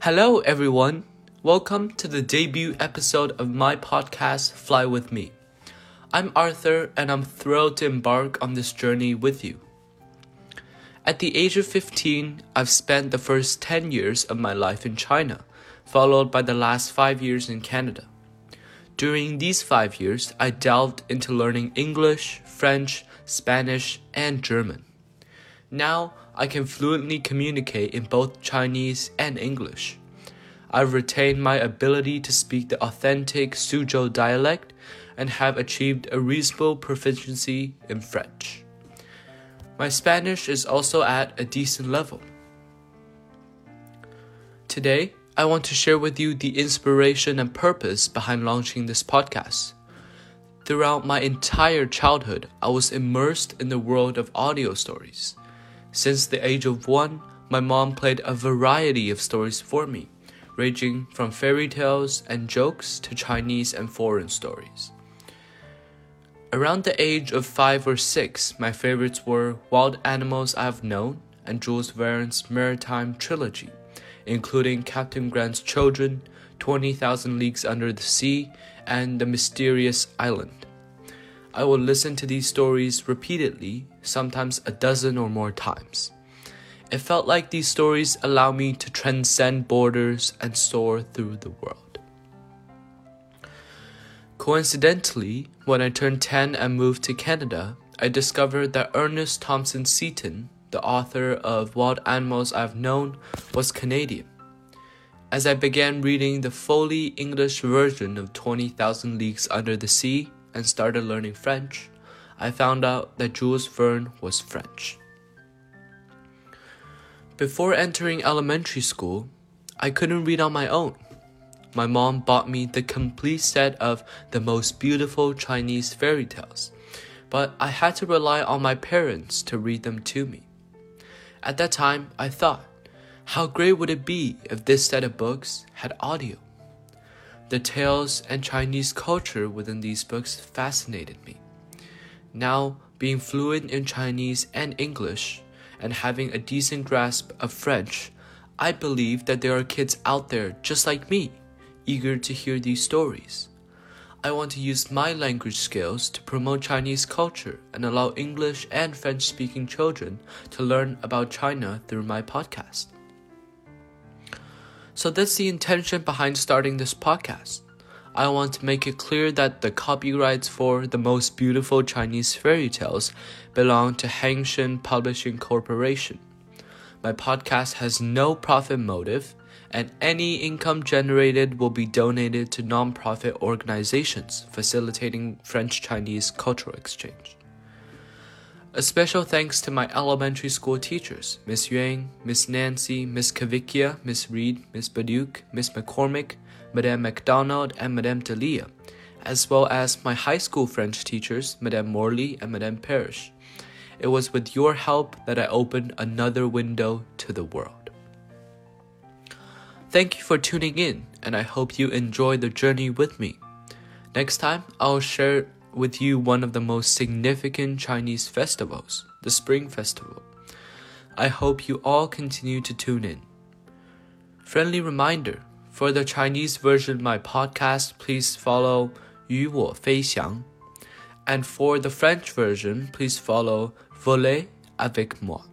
Hello, everyone. Welcome to the debut episode of my podcast, Fly With Me. I'm Arthur, and I'm thrilled to embark on this journey with you. At the age of 15, I've spent the first 10 years of my life in China, followed by the last 5 years in Canada. During these 5 years, I delved into learning English, French, Spanish, and German. Now, I can fluently communicate in both Chinese and English. I've retained my ability to speak the authentic Suzhou dialect and have achieved a reasonable proficiency in French. My Spanish is also at a decent level. Today, I want to share with you the inspiration and purpose behind launching this podcast. Throughout my entire childhood, I was immersed in the world of audio stories. Since the age of one, my mom played a variety of stories for me, ranging from fairy tales and jokes to Chinese and foreign stories. Around the age of five or six, my favorites were Wild Animals I've Known and Jules Verne's Maritime Trilogy, including Captain Grant's Children, 20,000 Leagues Under the Sea, and The Mysterious Island. I will listen to these stories repeatedly, sometimes a dozen or more times. It felt like these stories allow me to transcend borders and soar through the world. Coincidentally, when I turned 10 and moved to Canada, I discovered that Ernest Thompson Seton, the author of Wild Animals I've Known, was Canadian. As I began reading the fully English version of 20,000 Leagues Under the Sea and started learning French, I found out that Jules Verne was French. Before entering elementary school, I couldn't read on my own my mom bought me the complete set of the most beautiful Chinese fairy tales, but I had to rely on my parents to read them to me. At that time, I thought, how great would it be if this set of books had audio? The tales and Chinese culture within these books fascinated me. Now, being fluent in Chinese and English, and having a decent grasp of French, I believe that there are kids out there just like me eager to hear these stories. I want to use my language skills to promote Chinese culture and allow English and French speaking children to learn about China through my podcast. So that's the intention behind starting this podcast. I want to make it clear that the copyrights for the most beautiful Chinese fairy tales belong to Hangshen Publishing Corporation. My podcast has no profit motive and any income generated will be donated to nonprofit organizations facilitating French Chinese cultural exchange. A special thanks to my elementary school teachers, Miss Yuan, Miss Nancy, Miss Kavikia, Miss Reed, Miss Baduke, Miss McCormick, Madame MacDonald, and Madame Delia, as well as my high school French teachers, Madame Morley and Madame Parrish. It was with your help that I opened another window to the world. Thank you for tuning in, and I hope you enjoy the journey with me. Next time, I'll share with you one of the most significant Chinese festivals, the Spring Festival. I hope you all continue to tune in. Friendly reminder for the Chinese version of my podcast, please follow Yu Wo Fei Xiang. And for the French version, please follow Volé avec moi.